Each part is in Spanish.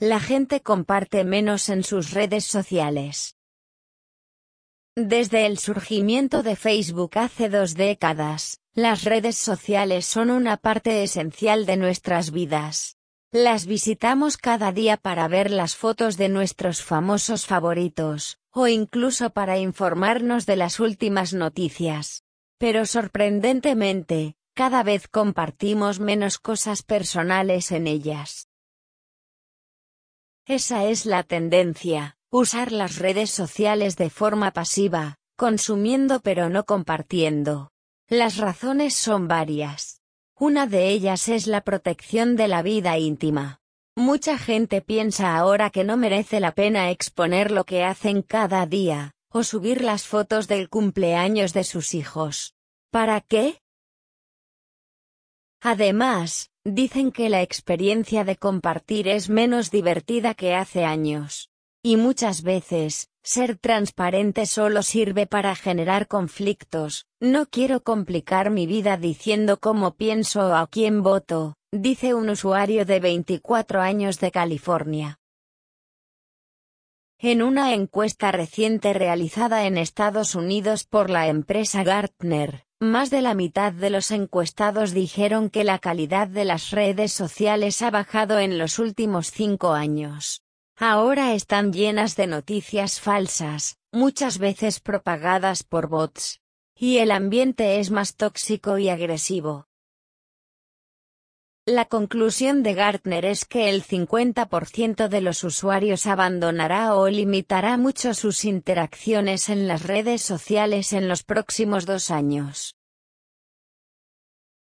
la gente comparte menos en sus redes sociales. Desde el surgimiento de Facebook hace dos décadas, las redes sociales son una parte esencial de nuestras vidas. Las visitamos cada día para ver las fotos de nuestros famosos favoritos, o incluso para informarnos de las últimas noticias. Pero sorprendentemente, cada vez compartimos menos cosas personales en ellas. Esa es la tendencia, usar las redes sociales de forma pasiva, consumiendo pero no compartiendo. Las razones son varias. Una de ellas es la protección de la vida íntima. Mucha gente piensa ahora que no merece la pena exponer lo que hacen cada día, o subir las fotos del cumpleaños de sus hijos. ¿Para qué? Además, dicen que la experiencia de compartir es menos divertida que hace años. Y muchas veces, ser transparente solo sirve para generar conflictos, no quiero complicar mi vida diciendo cómo pienso o a quién voto, dice un usuario de 24 años de California. En una encuesta reciente realizada en Estados Unidos por la empresa Gartner, más de la mitad de los encuestados dijeron que la calidad de las redes sociales ha bajado en los últimos cinco años. Ahora están llenas de noticias falsas, muchas veces propagadas por bots. Y el ambiente es más tóxico y agresivo. La conclusión de Gartner es que el 50% de los usuarios abandonará o limitará mucho sus interacciones en las redes sociales en los próximos dos años.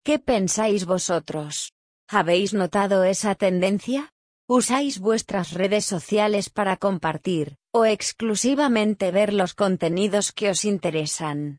¿Qué pensáis vosotros? ¿Habéis notado esa tendencia? ¿Usáis vuestras redes sociales para compartir, o exclusivamente ver los contenidos que os interesan?